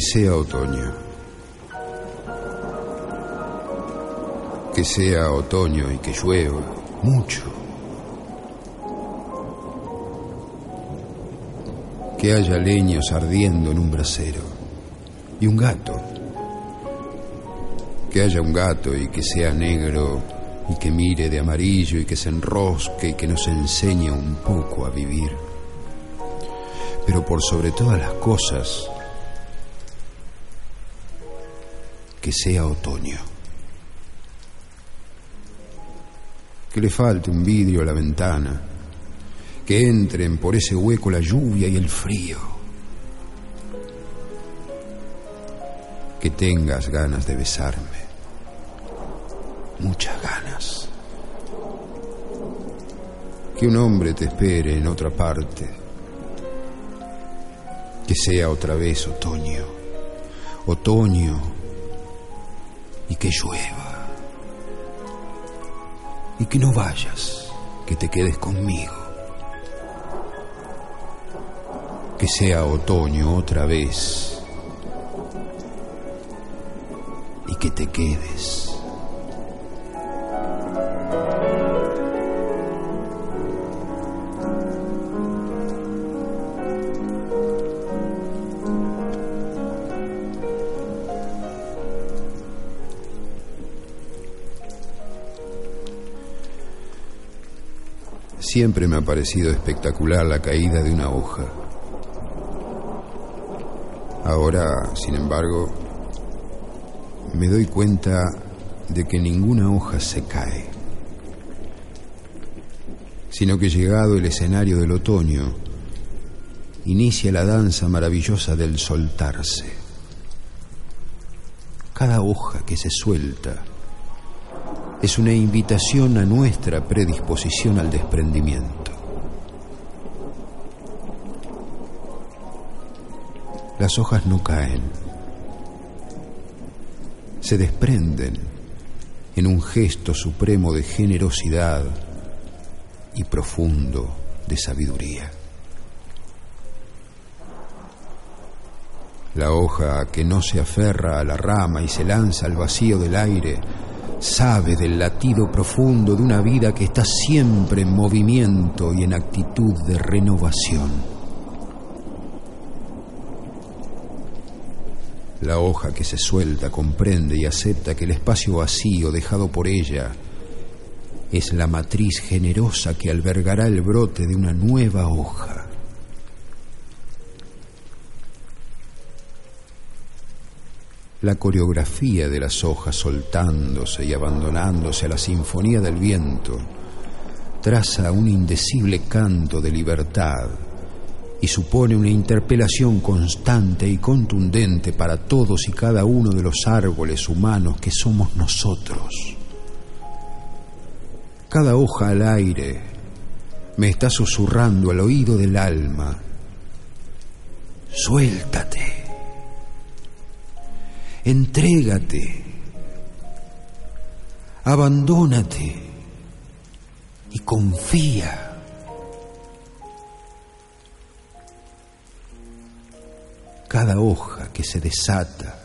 Que sea otoño. Que sea otoño y que llueva mucho. Que haya leños ardiendo en un brasero. Y un gato. Que haya un gato y que sea negro y que mire de amarillo y que se enrosque y que nos enseñe un poco a vivir. Pero por sobre todas las cosas, que sea otoño. Que le falte un vidrio a la ventana, que entren por ese hueco la lluvia y el frío. Que tengas ganas de besarme, muchas ganas. Que un hombre te espere en otra parte. Que sea otra vez otoño, otoño y que llueva. Y que no vayas, que te quedes conmigo. Que sea otoño otra vez y que te quedes. Siempre me ha parecido espectacular la caída de una hoja. Ahora, sin embargo, me doy cuenta de que ninguna hoja se cae, sino que llegado el escenario del otoño, inicia la danza maravillosa del soltarse. Cada hoja que se suelta es una invitación a nuestra predisposición al desprendimiento. Las hojas no caen, se desprenden en un gesto supremo de generosidad y profundo de sabiduría. La hoja que no se aferra a la rama y se lanza al vacío del aire sabe del latido profundo de una vida que está siempre en movimiento y en actitud de renovación. La hoja que se suelta comprende y acepta que el espacio vacío dejado por ella es la matriz generosa que albergará el brote de una nueva hoja. La coreografía de las hojas soltándose y abandonándose a la sinfonía del viento, traza un indecible canto de libertad y supone una interpelación constante y contundente para todos y cada uno de los árboles humanos que somos nosotros. Cada hoja al aire me está susurrando al oído del alma, suéltate entrégate, abandónate y confía. Cada hoja que se desata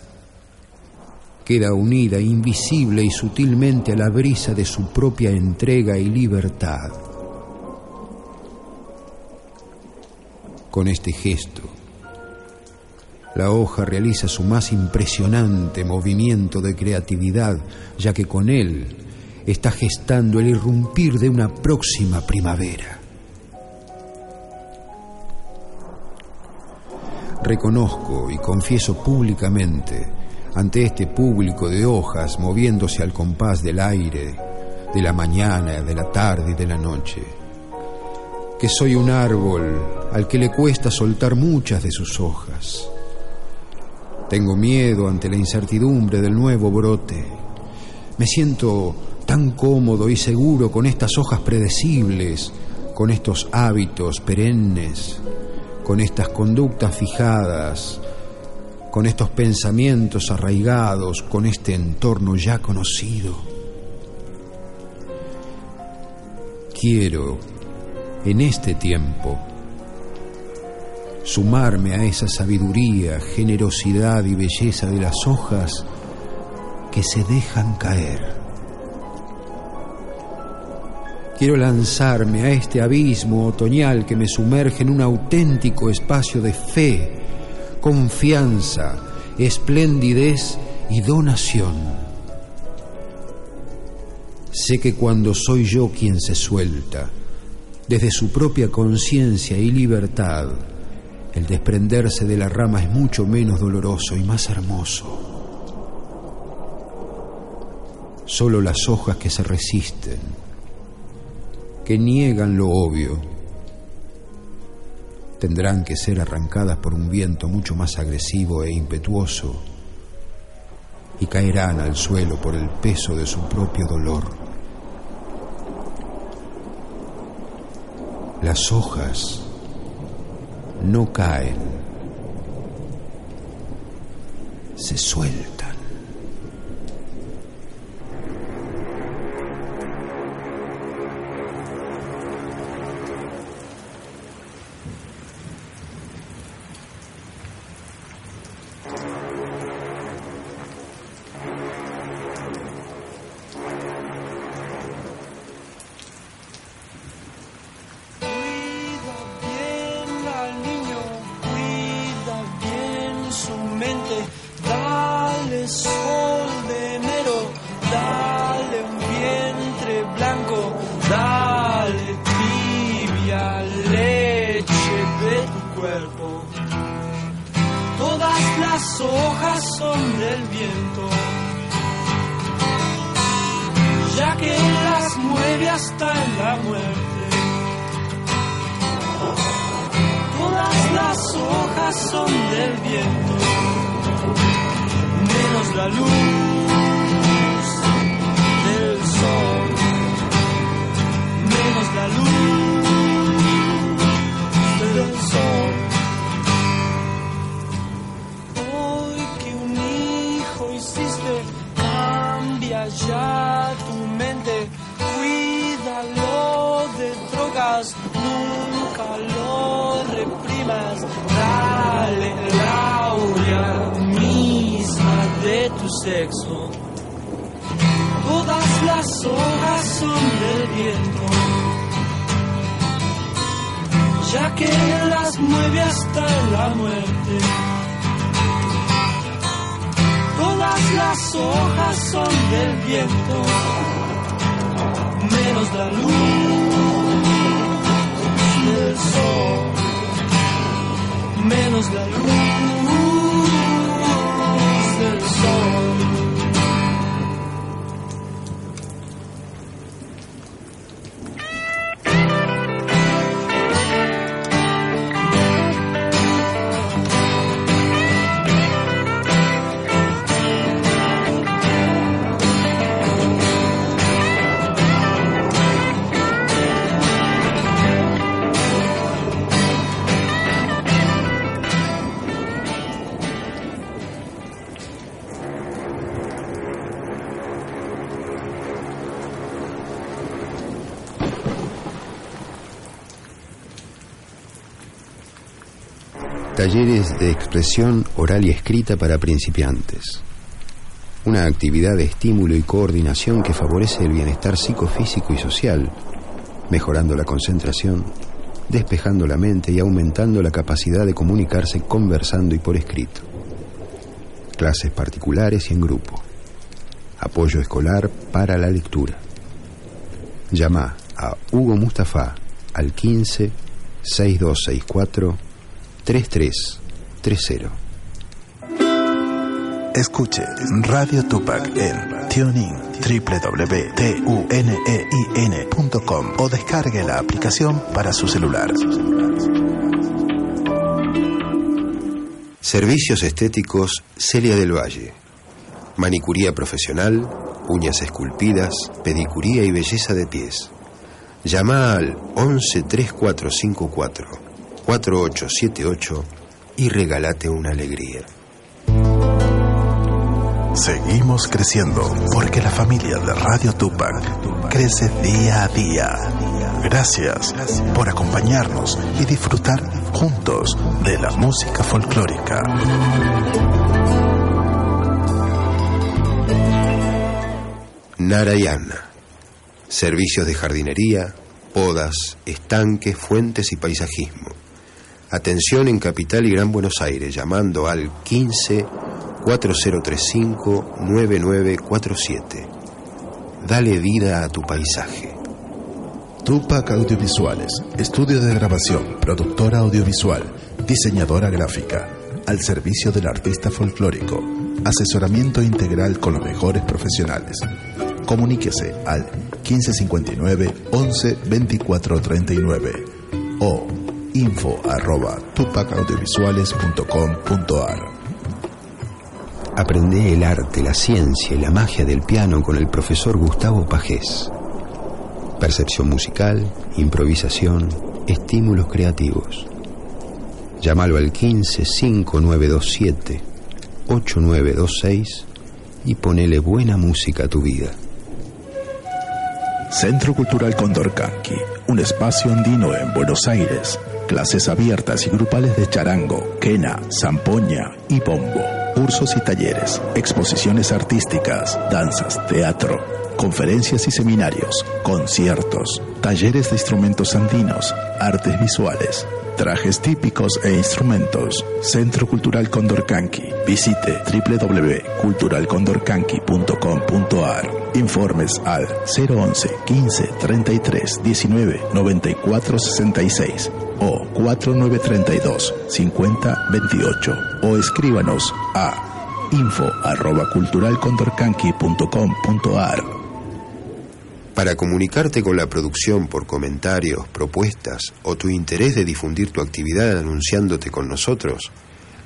queda unida invisible y sutilmente a la brisa de su propia entrega y libertad. Con este gesto, la hoja realiza su más impresionante movimiento de creatividad, ya que con él está gestando el irrumpir de una próxima primavera. Reconozco y confieso públicamente ante este público de hojas moviéndose al compás del aire, de la mañana, de la tarde y de la noche, que soy un árbol al que le cuesta soltar muchas de sus hojas tengo miedo ante la incertidumbre del nuevo brote. Me siento tan cómodo y seguro con estas hojas predecibles, con estos hábitos perennes, con estas conductas fijadas, con estos pensamientos arraigados, con este entorno ya conocido. Quiero, en este tiempo, sumarme a esa sabiduría, generosidad y belleza de las hojas que se dejan caer. Quiero lanzarme a este abismo otoñal que me sumerge en un auténtico espacio de fe, confianza, esplendidez y donación. Sé que cuando soy yo quien se suelta, desde su propia conciencia y libertad, el desprenderse de la rama es mucho menos doloroso y más hermoso. Solo las hojas que se resisten, que niegan lo obvio, tendrán que ser arrancadas por un viento mucho más agresivo e impetuoso y caerán al suelo por el peso de su propio dolor. Las hojas no caen, se sueltan. son del viento, menos la luz del sol, menos la luz del sol. Hoy que un hijo hiciste, cambia ya. sexo. Todas las hojas son del viento, ya que las mueve hasta la muerte. Todas las hojas son del viento, menos la luz del sol, menos la luz del sol. Talleres de expresión oral y escrita para principiantes. Una actividad de estímulo y coordinación que favorece el bienestar psicofísico y social, mejorando la concentración, despejando la mente y aumentando la capacidad de comunicarse conversando y por escrito. Clases particulares y en grupo. Apoyo escolar para la lectura. Llama a Hugo Mustafa al 15 6264 3330. Escuche Radio Tupac en tuning www.tunein.com o descargue la aplicación para su celular. Servicios estéticos Celia del Valle. Manicuría profesional, uñas esculpidas, pedicuría y belleza de pies. Llama al 113454 4878 y regálate una alegría. Seguimos creciendo porque la familia de Radio Tupac crece día a día. Gracias por acompañarnos y disfrutar juntos de la música folclórica. Narayana. Servicios de jardinería, podas, estanques, fuentes y paisajismo. Atención en Capital y Gran Buenos Aires llamando al 15 4035 9947. Dale vida a tu paisaje. Tupac Audiovisuales, estudio de grabación, productora audiovisual, diseñadora gráfica, al servicio del artista folclórico, asesoramiento integral con los mejores profesionales. Comuníquese al 1559 11 24 39 o info arroba tupacaudiovisuales.com.ar. Aprende el arte, la ciencia y la magia del piano con el profesor Gustavo Pajés. Percepción musical, improvisación, estímulos creativos. Llámalo al 15 5927 8926 y ponele buena música a tu vida. Centro Cultural Condorcanqui, un espacio andino en Buenos Aires. Clases abiertas y grupales de charango, quena, zampoña y bombo. Cursos y talleres, exposiciones artísticas, danzas, teatro, conferencias y seminarios, conciertos, talleres de instrumentos andinos, artes visuales, trajes típicos e instrumentos. Centro Cultural Condorcanqui. Visite www.culturalcondorcanqui.com.ar. Informes al 011 15 33 19 94 66 o 4932 50 28 o escríbanos a info arroba culturalcondorcanqui.com.ar Para comunicarte con la producción por comentarios, propuestas o tu interés de difundir tu actividad anunciándote con nosotros,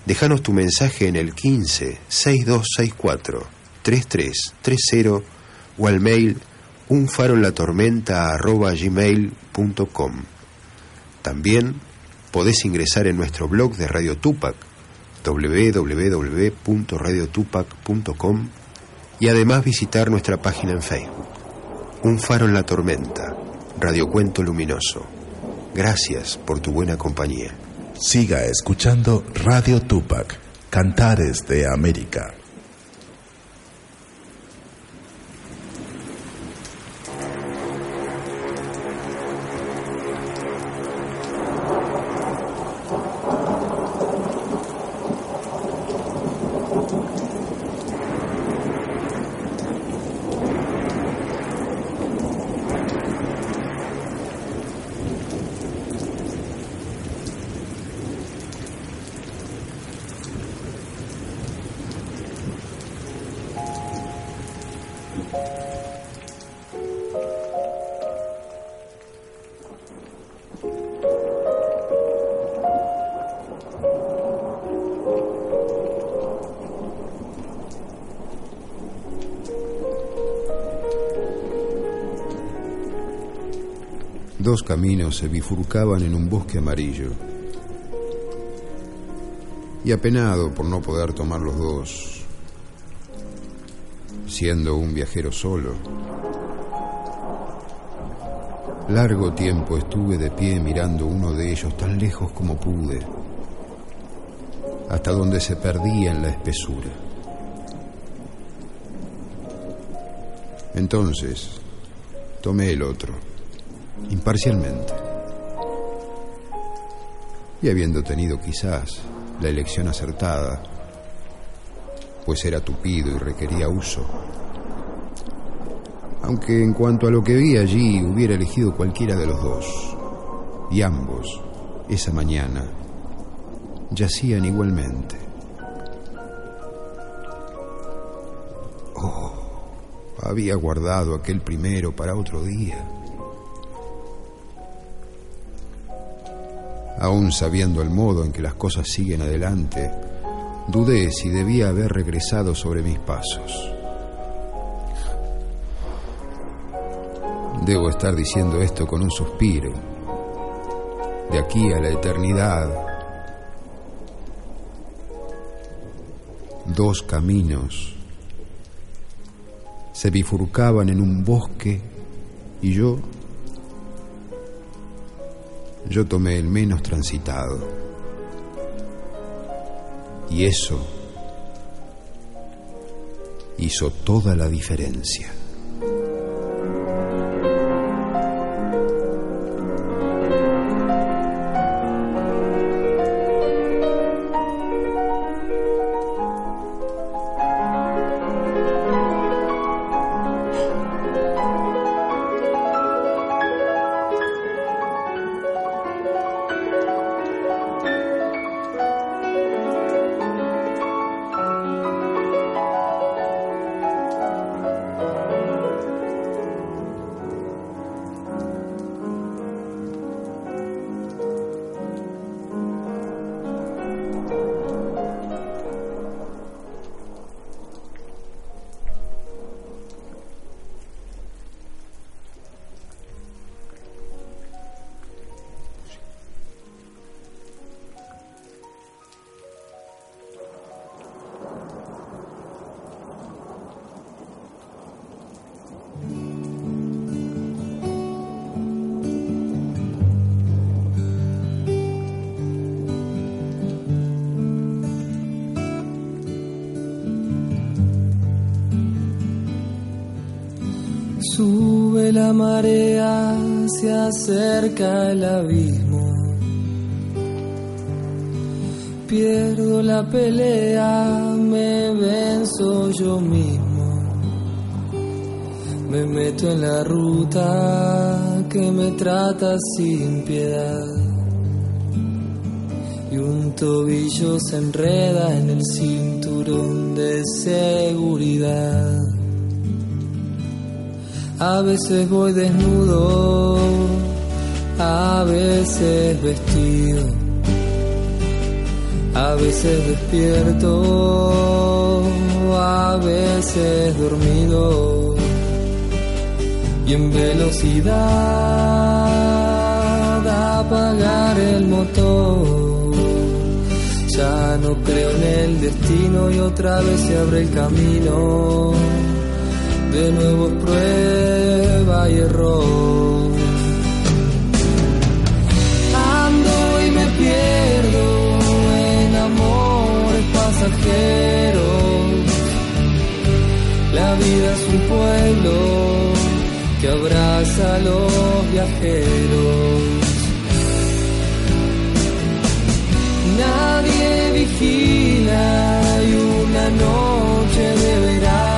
déjanos tu mensaje en el 15 6264 3330 o al mail unfarolatormenta@gmail.com. También podés ingresar en nuestro blog de Radio Tupac www.radiotupac.com y además visitar nuestra página en Facebook. Un faro en la tormenta, radiocuento luminoso. Gracias por tu buena compañía. Siga escuchando Radio Tupac, Cantares de América. Caminos se bifurcaban en un bosque amarillo. Y apenado por no poder tomar los dos, siendo un viajero solo, largo tiempo estuve de pie mirando uno de ellos tan lejos como pude, hasta donde se perdía en la espesura. Entonces, tomé el otro imparcialmente. Y habiendo tenido quizás la elección acertada, pues era tupido y requería uso. Aunque en cuanto a lo que vi allí hubiera elegido cualquiera de los dos, y ambos, esa mañana, yacían igualmente. Oh, había guardado aquel primero para otro día. Aún sabiendo el modo en que las cosas siguen adelante, dudé si debía haber regresado sobre mis pasos. Debo estar diciendo esto con un suspiro. De aquí a la eternidad. Dos caminos se bifurcaban en un bosque y yo, yo tomé el menos transitado. Y eso hizo toda la diferencia. La marea se acerca el abismo. Pierdo la pelea, me venzo yo mismo. Me meto en la ruta que me trata sin piedad. Y un tobillo se enreda en el cinturón de seguridad. A veces voy desnudo, a veces vestido, a veces despierto, a veces dormido y en velocidad apagar el motor. Ya no creo en el destino y otra vez se abre el camino de nuevo prueba y error. Ando y me pierdo en amores pasajeros. La vida es un pueblo que abraza a los viajeros. Nadie vigila y una noche de verano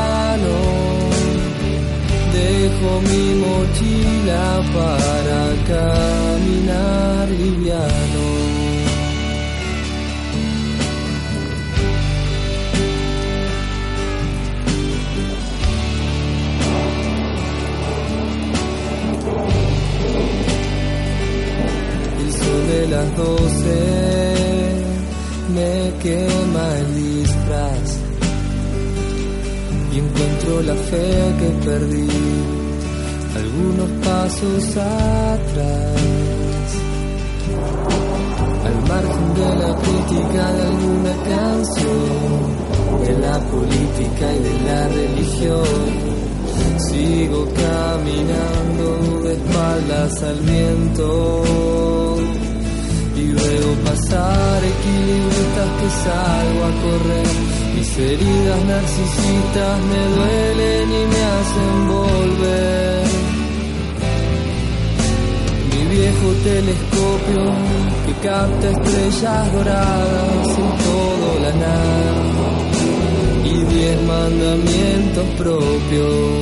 dejo mi mochila para caminar liviano. El sol de las doce me quema el disfraz y encuentro la fe que perdí algunos pasos atrás. Al margen de la crítica de alguna canción, de la política y de la religión, sigo caminando de espaldas al viento y veo pasar equilibristas que salgo a correr mis heridas narcisistas me duelen y me hacen volver. Viejo telescopio que capta estrellas doradas en todo la nada y diez mandamientos propios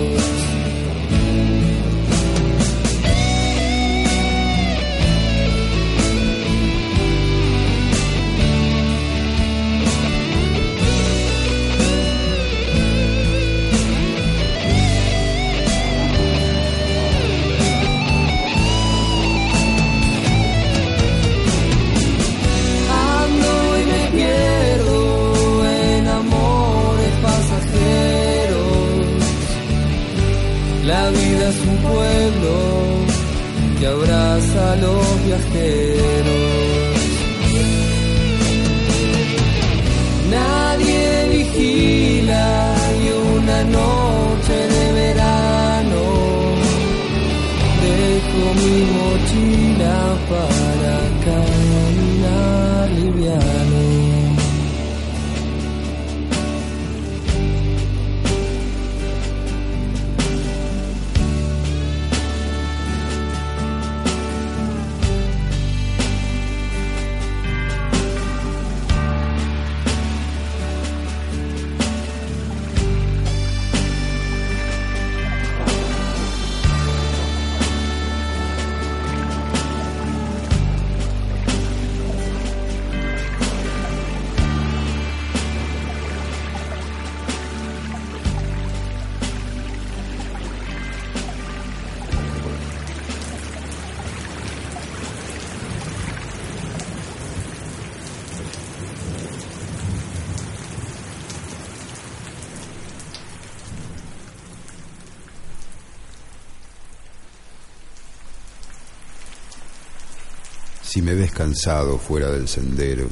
Si me ves cansado fuera del sendero,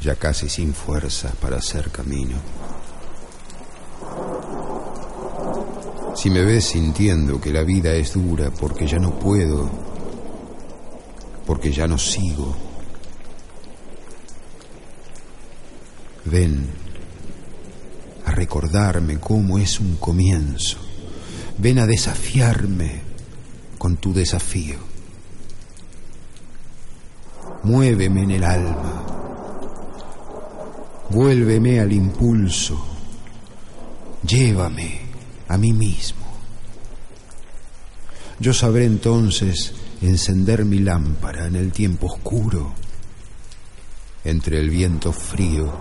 ya casi sin fuerzas para hacer camino. Si me ves sintiendo que la vida es dura porque ya no puedo, porque ya no sigo, ven a recordarme cómo es un comienzo, ven a desafiarme con tu desafío. Muéveme en el alma. Vuélveme al impulso. Llévame a mí mismo. Yo sabré entonces encender mi lámpara en el tiempo oscuro, entre el viento frío.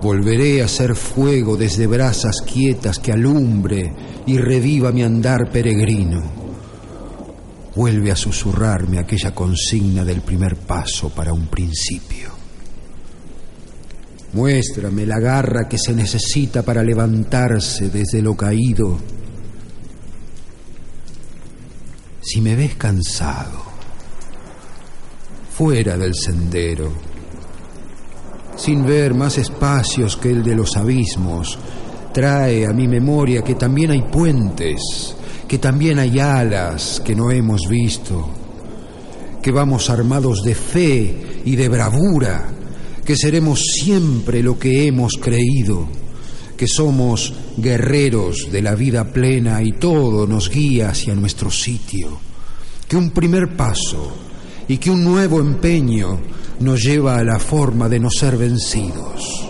Volveré a ser fuego desde brasas quietas que alumbre y reviva mi andar peregrino vuelve a susurrarme aquella consigna del primer paso para un principio. Muéstrame la garra que se necesita para levantarse desde lo caído. Si me ves cansado, fuera del sendero, sin ver más espacios que el de los abismos, trae a mi memoria que también hay puentes que también hay alas que no hemos visto, que vamos armados de fe y de bravura, que seremos siempre lo que hemos creído, que somos guerreros de la vida plena y todo nos guía hacia nuestro sitio, que un primer paso y que un nuevo empeño nos lleva a la forma de no ser vencidos,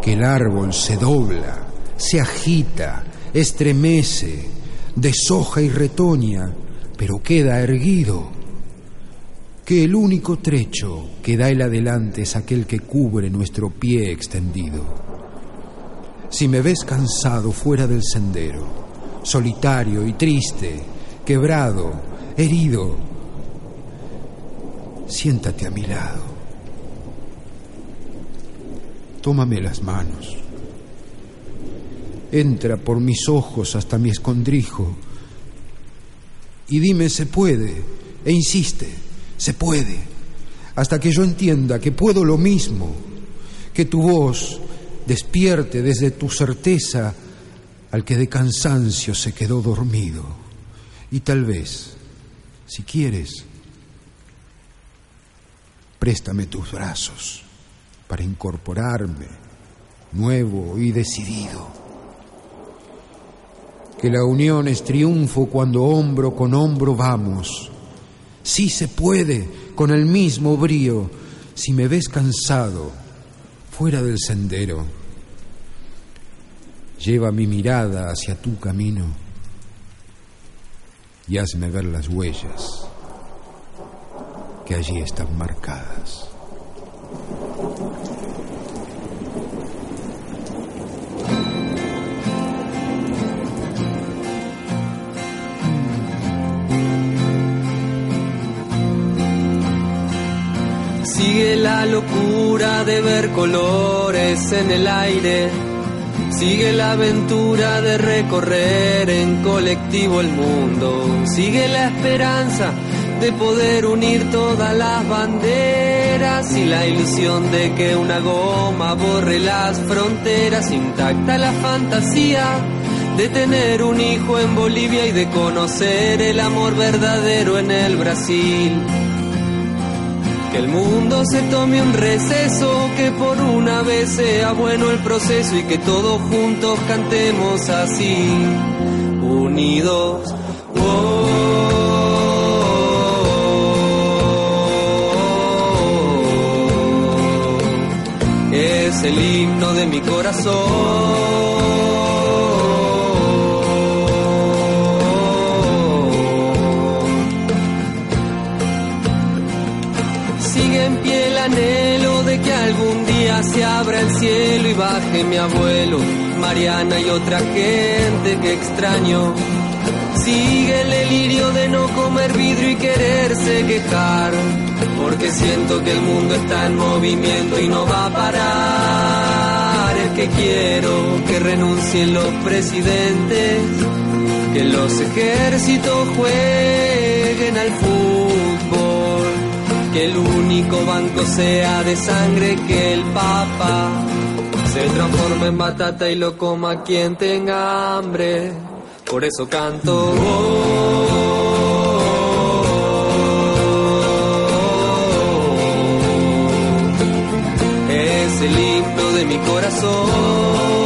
que el árbol se dobla, se agita, estremece, deshoja y retoña, pero queda erguido. Que el único trecho que da el adelante es aquel que cubre nuestro pie extendido. Si me ves cansado fuera del sendero, solitario y triste, quebrado, herido, siéntate a mi lado. Tómame las manos entra por mis ojos hasta mi escondrijo y dime se puede, e insiste, se puede, hasta que yo entienda que puedo lo mismo, que tu voz despierte desde tu certeza al que de cansancio se quedó dormido. Y tal vez, si quieres, préstame tus brazos para incorporarme nuevo y decidido que la unión es triunfo cuando hombro con hombro vamos. Sí se puede, con el mismo brío, si me ves cansado, fuera del sendero. Lleva mi mirada hacia tu camino y hazme ver las huellas que allí están marcadas. La locura de ver colores en el aire. Sigue la aventura de recorrer en colectivo el mundo. Sigue la esperanza de poder unir todas las banderas y la ilusión de que una goma borre las fronteras. Intacta la fantasía de tener un hijo en Bolivia y de conocer el amor verdadero en el Brasil. Que el mundo se tome un receso, que por una vez sea bueno el proceso y que todos juntos cantemos así, unidos. Es el himno de mi corazón. Anhelo de que algún día se abra el cielo y baje mi abuelo, Mariana y otra gente que extraño. Sigue el delirio de no comer vidrio y quererse quejar, porque siento que el mundo está en movimiento y no va a parar. Es que quiero que renuncien los presidentes, que los ejércitos jueguen al fútbol que el único banco sea de sangre, que el papa se transforme en batata y lo coma quien tenga hambre. Por eso canto. es el himno de mi corazón.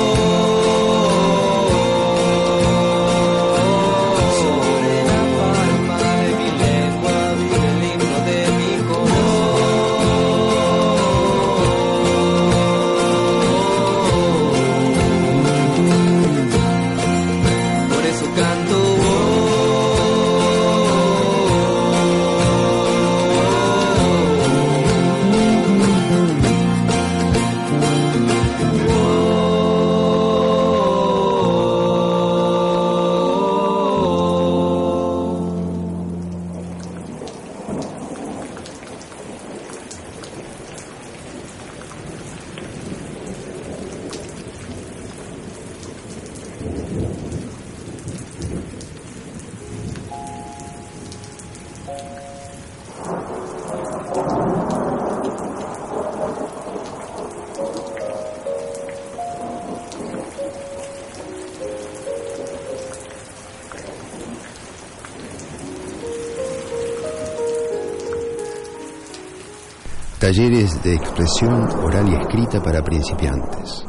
Talleres de expresión oral y escrita para principiantes.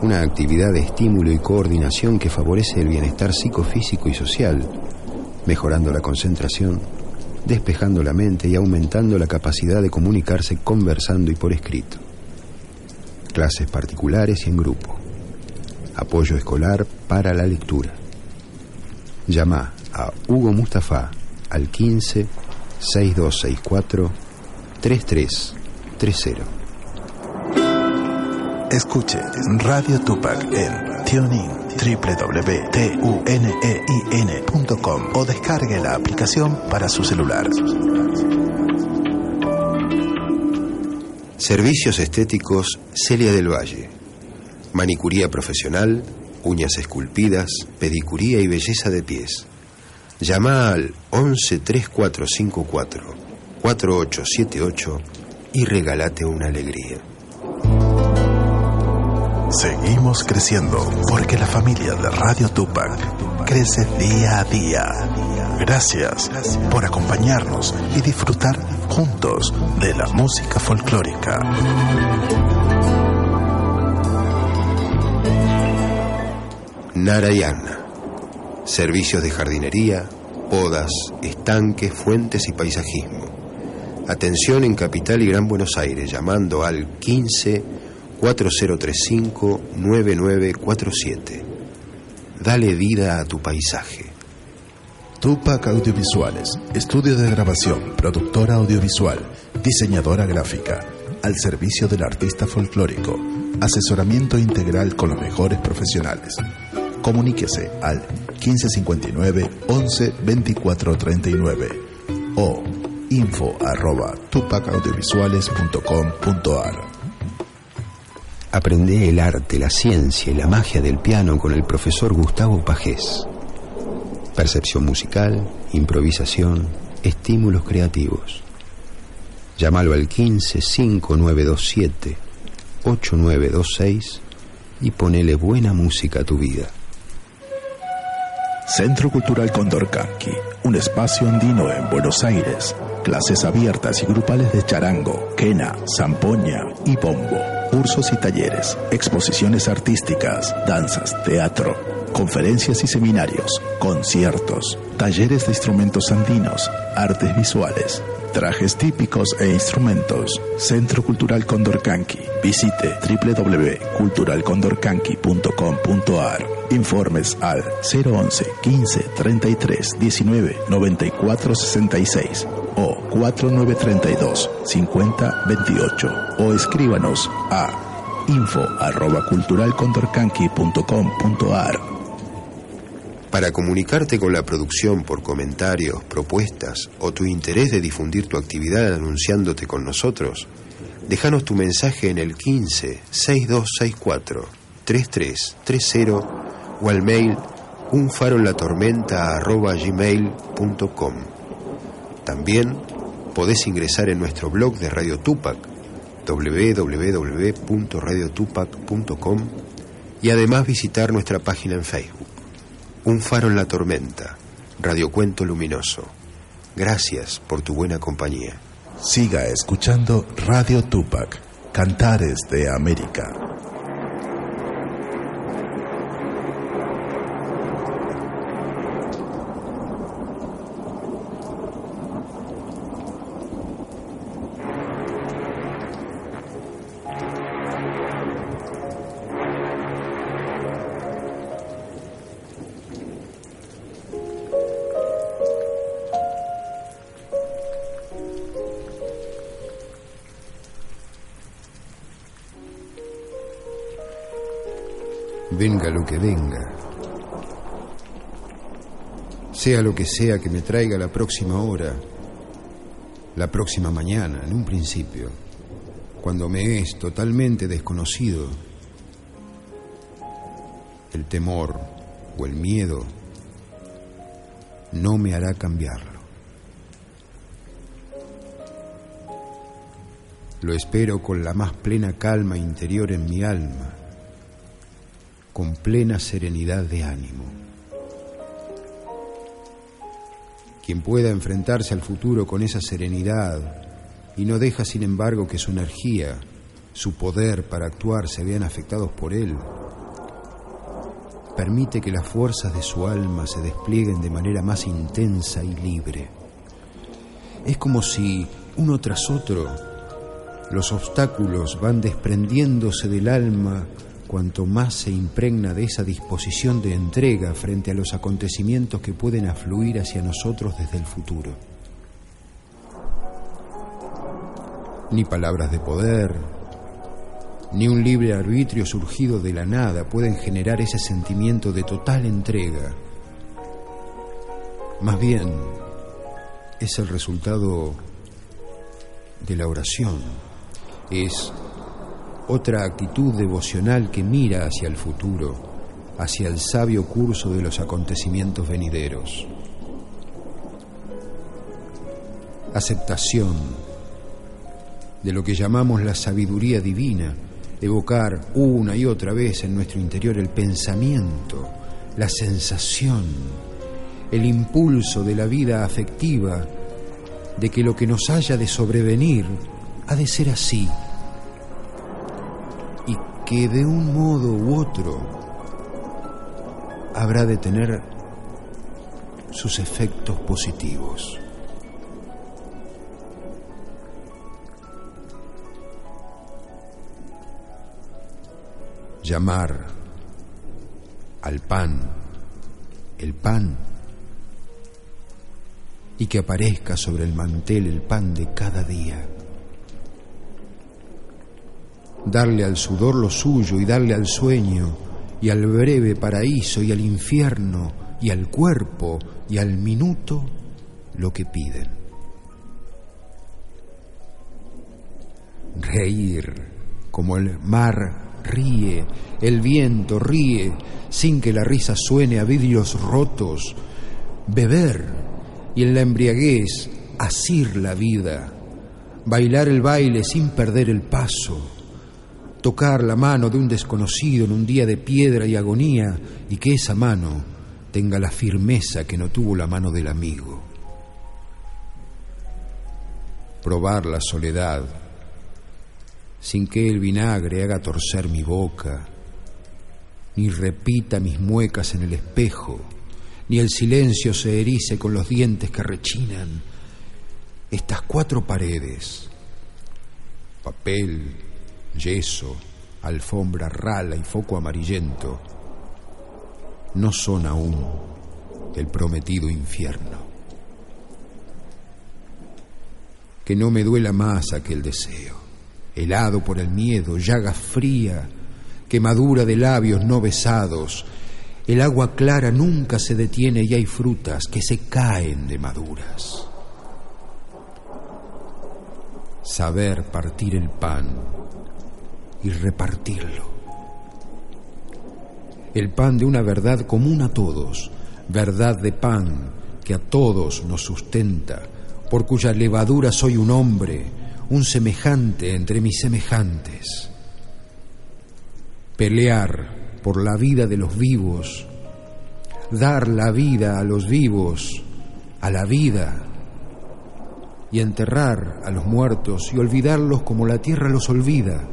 Una actividad de estímulo y coordinación que favorece el bienestar psicofísico y social, mejorando la concentración, despejando la mente y aumentando la capacidad de comunicarse conversando y por escrito. Clases particulares y en grupo. Apoyo escolar para la lectura. Llama a Hugo Mustafa al 15 6264 3330. Escuche Radio Tupac en TuneIn www.tunein.com o descargue la aplicación para su celular. Servicios estéticos Celia del Valle. Manicuría profesional, uñas esculpidas, pedicuría y belleza de pies. Llama al 113454 4878 y regálate una alegría. Seguimos creciendo porque la familia de Radio Tupac crece día a día. Gracias por acompañarnos y disfrutar juntos de la música folclórica. Narayana. Servicios de jardinería, podas, estanques, fuentes y paisajismo Atención en Capital y Gran Buenos Aires, llamando al 15 4035 9947. Dale vida a tu paisaje. Tupac Audiovisuales, estudio de grabación, productora audiovisual, diseñadora gráfica, al servicio del artista folclórico, asesoramiento integral con los mejores profesionales. Comuníquese al 1559 11 24 39 o info arroba tupacaudiovisuales.com.ar Aprende el arte, la ciencia y la magia del piano con el profesor Gustavo Pajés. Percepción musical, improvisación, estímulos creativos. Llámalo al 15 5927 8926 y ponele buena música a tu vida. Centro Cultural Condorcanqui, un espacio andino en Buenos Aires. Clases abiertas y grupales de charango, quena, zampoña y bombo. Cursos y talleres, exposiciones artísticas, danzas, teatro, conferencias y seminarios, conciertos, talleres de instrumentos andinos, artes visuales, trajes típicos e instrumentos. Centro Cultural Condorcanqui. Visite www.culturalcondorcanqui.com.ar. Informes al 011 15 33 19 94 66 o 4932 50 28 o escríbanos a info arroba culturalcondorcanqui.com.ar para comunicarte con la producción por comentarios, propuestas o tu interés de difundir tu actividad anunciándote con nosotros, déjanos tu mensaje en el 15 6264 3330 o al mail unfaronlatormenta.gmail.com También podés ingresar en nuestro blog de Radio Tupac www.radiotupac.com y además visitar nuestra página en Facebook. Un faro en la tormenta, radiocuento luminoso. Gracias por tu buena compañía. Siga escuchando Radio Tupac, Cantares de América. Que venga. Sea lo que sea que me traiga la próxima hora, la próxima mañana, en un principio, cuando me es totalmente desconocido, el temor o el miedo no me hará cambiarlo. Lo espero con la más plena calma interior en mi alma con plena serenidad de ánimo. Quien pueda enfrentarse al futuro con esa serenidad y no deja sin embargo que su energía, su poder para actuar se vean afectados por él, permite que las fuerzas de su alma se desplieguen de manera más intensa y libre. Es como si, uno tras otro, los obstáculos van desprendiéndose del alma cuanto más se impregna de esa disposición de entrega frente a los acontecimientos que pueden afluir hacia nosotros desde el futuro. Ni palabras de poder, ni un libre arbitrio surgido de la nada pueden generar ese sentimiento de total entrega. Más bien, es el resultado de la oración, es otra actitud devocional que mira hacia el futuro, hacia el sabio curso de los acontecimientos venideros. Aceptación de lo que llamamos la sabiduría divina, evocar una y otra vez en nuestro interior el pensamiento, la sensación, el impulso de la vida afectiva, de que lo que nos haya de sobrevenir ha de ser así que de un modo u otro habrá de tener sus efectos positivos. Llamar al pan el pan y que aparezca sobre el mantel el pan de cada día darle al sudor lo suyo y darle al sueño y al breve paraíso y al infierno y al cuerpo y al minuto lo que piden. Reír como el mar ríe, el viento ríe sin que la risa suene a vidrios rotos, beber y en la embriaguez asir la vida, bailar el baile sin perder el paso, tocar la mano de un desconocido en un día de piedra y agonía y que esa mano tenga la firmeza que no tuvo la mano del amigo. Probar la soledad sin que el vinagre haga torcer mi boca, ni repita mis muecas en el espejo, ni el silencio se erice con los dientes que rechinan. Estas cuatro paredes, papel, yeso, alfombra rala y foco amarillento, no son aún el prometido infierno. Que no me duela más aquel deseo, helado por el miedo, llaga fría, quemadura de labios no besados. El agua clara nunca se detiene y hay frutas que se caen de maduras. Saber partir el pan y repartirlo el pan de una verdad común a todos, verdad de pan que a todos nos sustenta, por cuya levadura soy un hombre, un semejante entre mis semejantes. Pelear por la vida de los vivos, dar la vida a los vivos, a la vida, y enterrar a los muertos y olvidarlos como la tierra los olvida,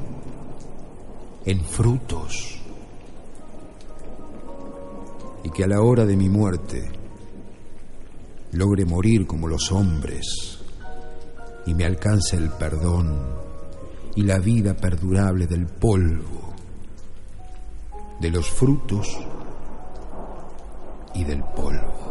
en frutos y que a la hora de mi muerte logre morir como los hombres y me alcance el perdón y la vida perdurable del polvo, de los frutos y del polvo.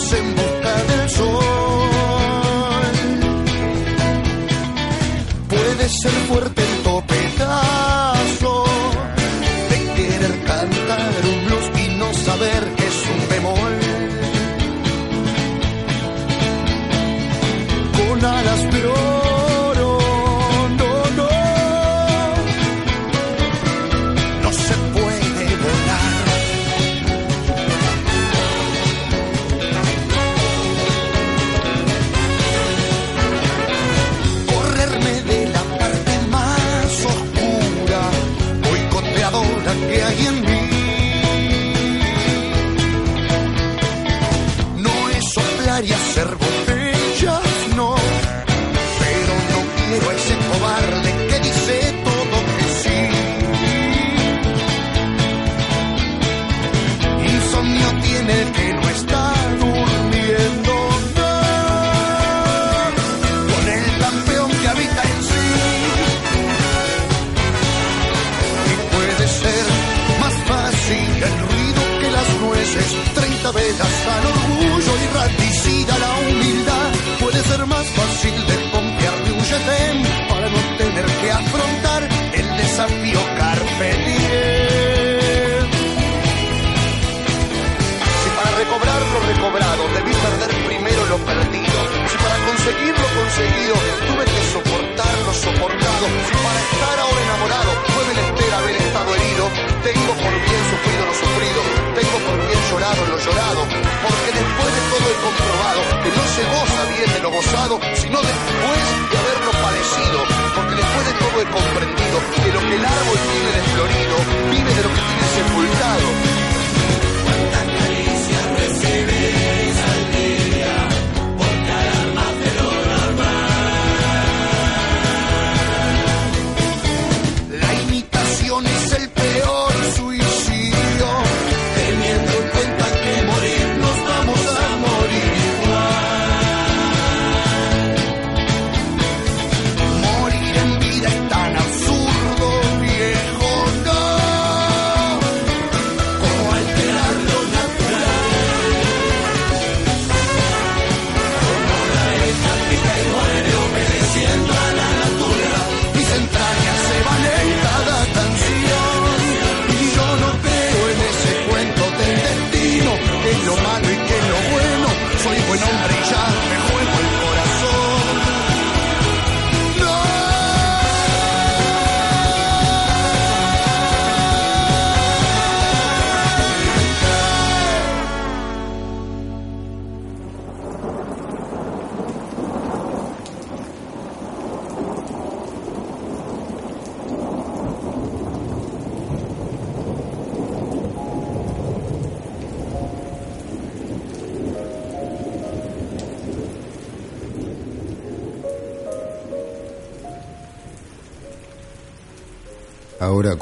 en busca del sol. Puedes ser fuerte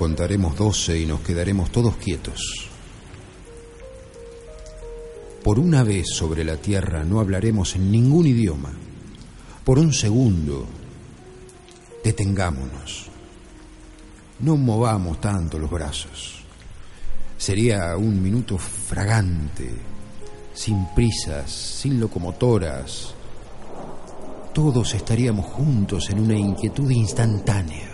contaremos doce y nos quedaremos todos quietos. Por una vez sobre la tierra no hablaremos en ningún idioma. Por un segundo, detengámonos. No movamos tanto los brazos. Sería un minuto fragante, sin prisas, sin locomotoras. Todos estaríamos juntos en una inquietud instantánea.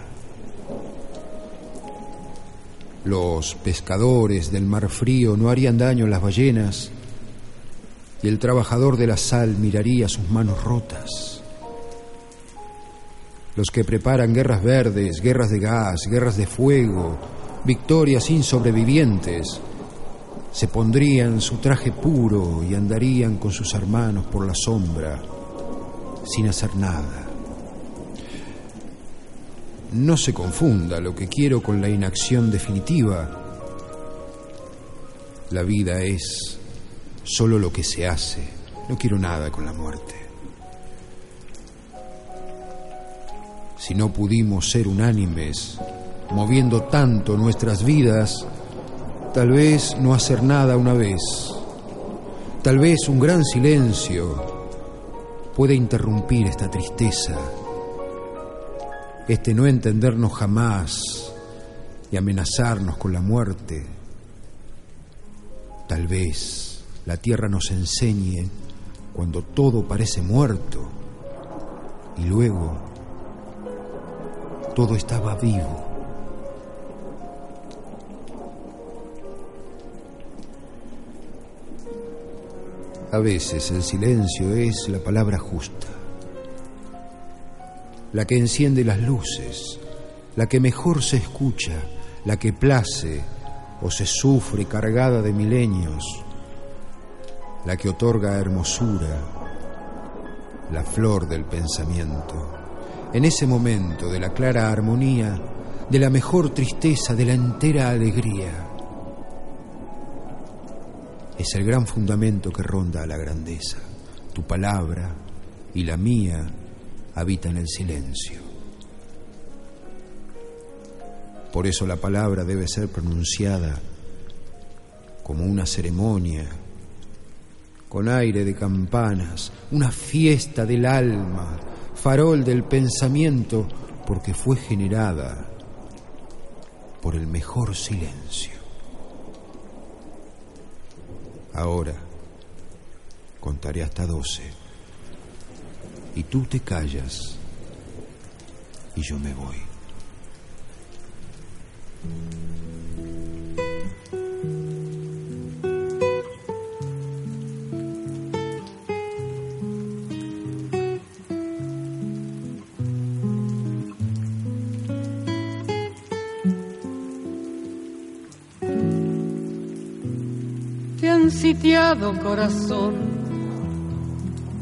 Los pescadores del mar frío no harían daño a las ballenas y el trabajador de la sal miraría sus manos rotas. Los que preparan guerras verdes, guerras de gas, guerras de fuego, victorias sin sobrevivientes, se pondrían su traje puro y andarían con sus hermanos por la sombra, sin hacer nada. No se confunda lo que quiero con la inacción definitiva. La vida es solo lo que se hace. No quiero nada con la muerte. Si no pudimos ser unánimes, moviendo tanto nuestras vidas, tal vez no hacer nada una vez, tal vez un gran silencio puede interrumpir esta tristeza, este no entendernos jamás y amenazarnos con la muerte. Tal vez la tierra nos enseñe cuando todo parece muerto y luego todo estaba vivo. A veces el silencio es la palabra justa, la que enciende las luces, la que mejor se escucha, la que place o se sufre cargada de milenios la que otorga hermosura, la flor del pensamiento. En ese momento de la clara armonía, de la mejor tristeza, de la entera alegría, es el gran fundamento que ronda a la grandeza. Tu palabra y la mía habitan el silencio. Por eso la palabra debe ser pronunciada como una ceremonia con aire de campanas, una fiesta del alma, farol del pensamiento, porque fue generada por el mejor silencio. Ahora contaré hasta doce y tú te callas y yo me voy. sitiado corazón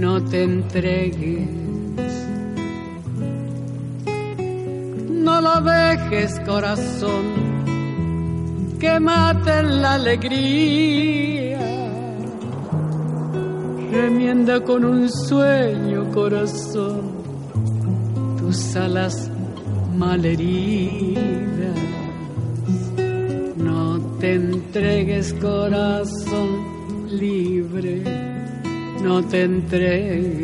no te entregues. No lo dejes corazón, que mate la alegría. Remienda con un sueño corazón tus alas malheridas te entregues corazón libre, no te entregues,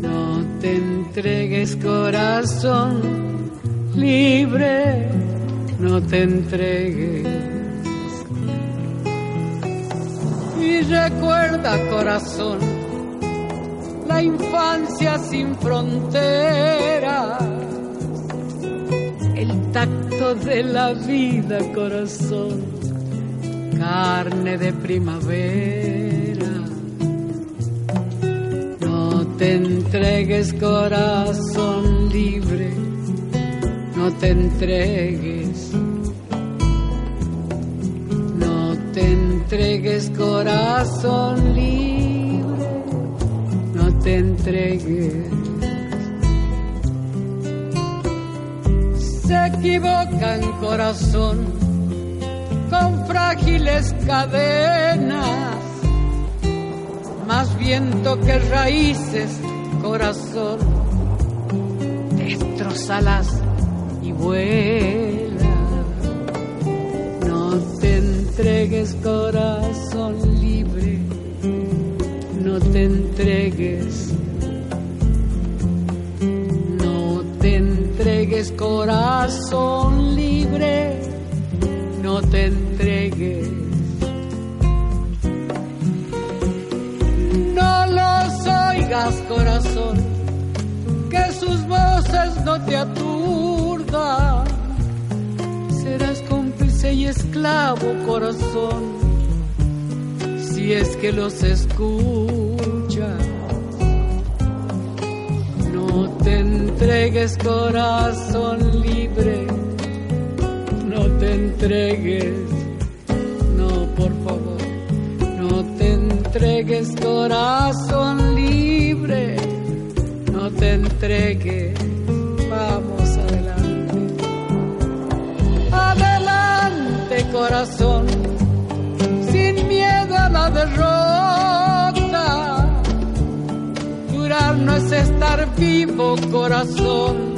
no te entregues corazón libre, no te entregues. Y recuerda corazón, la infancia sin fronteras tacto de la vida, corazón, carne de primavera. No te entregues, corazón libre, no te entregues, no te entregues corazón libre, no te entregues. Se equivocan corazón frágiles cadenas, más viento que raíces, corazón, destrozalas y vuela. No te entregues, corazón libre, no te entregues. No te entregues, corazón libre, no te entregues. No los oigas, corazón, que sus voces no te aturdan. Serás cómplice y esclavo, corazón, si es que los escuchas. No te entregues, corazón libre, no te entregues, entregues, corazón libre, no te entregues, vamos adelante, adelante, corazón, sin miedo a la derrota. Jurar no es estar vivo, corazón.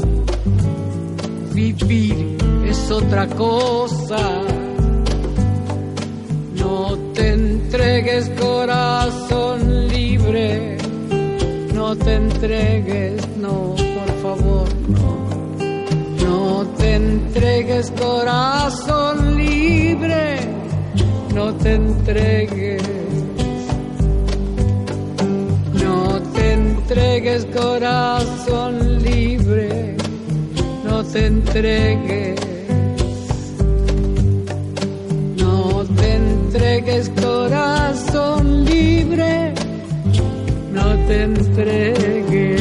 Vivir es otra cosa. No te entregues, corazón libre. No te entregues, no, por favor, no. No te entregues, corazón libre. No te entregues. No te entregues corazón libre, no te entregues. Te entregues.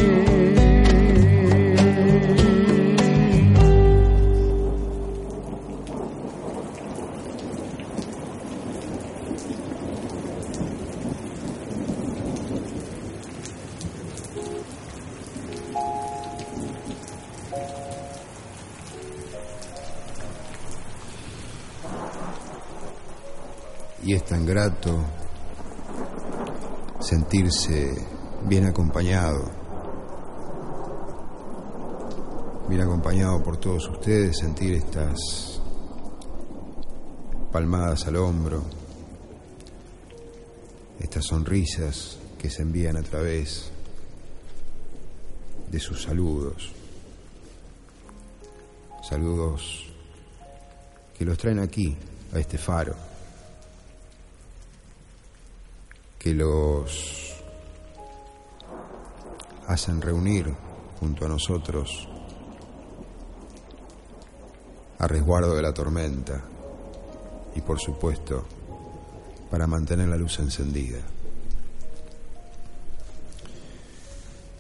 Y es tan grato sentirse bien acompañado, bien acompañado por todos ustedes, sentir estas palmadas al hombro, estas sonrisas que se envían a través de sus saludos, saludos que los traen aquí, a este faro. que los hacen reunir junto a nosotros a resguardo de la tormenta y por supuesto para mantener la luz encendida.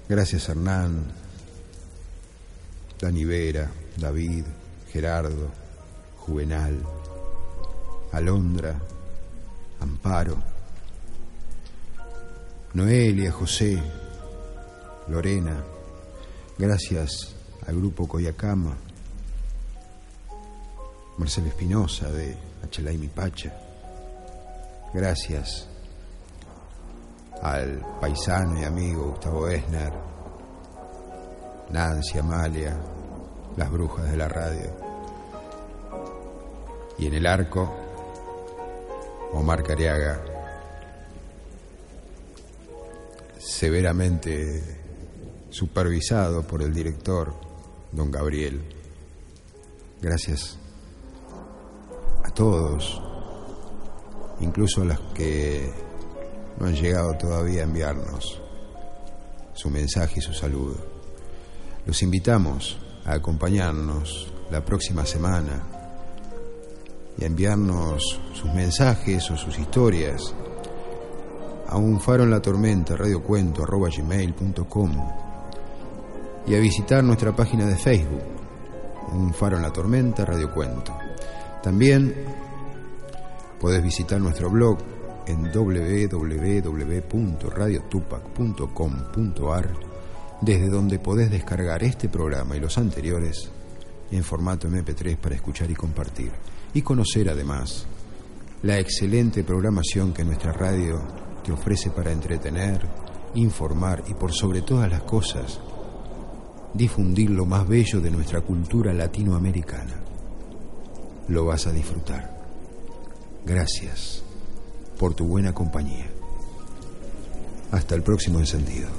Gracias Hernán, Dani Vera, David, Gerardo, Juvenal, Alondra, Amparo, Noelia, José, Lorena, gracias al grupo Coyacama, Marcelo Espinosa de Achelay Pacha, gracias al paisano y amigo Gustavo Esner, Nancy, Amalia, las brujas de la radio, y en el arco, Omar Cariaga, severamente supervisado por el director, don Gabriel. Gracias a todos, incluso a los que no han llegado todavía a enviarnos su mensaje y su saludo. Los invitamos a acompañarnos la próxima semana y a enviarnos sus mensajes o sus historias a un faro en la tormenta, radiocuento, arroba gmail.com y a visitar nuestra página de Facebook, Un faro en la tormenta, Radio Cuento. También podés visitar nuestro blog en www.radiotupac.com.ar desde donde podés descargar este programa y los anteriores en formato MP3 para escuchar y compartir y conocer además la excelente programación que nuestra radio te ofrece para entretener, informar y por sobre todas las cosas difundir lo más bello de nuestra cultura latinoamericana. Lo vas a disfrutar. Gracias por tu buena compañía. Hasta el próximo encendido.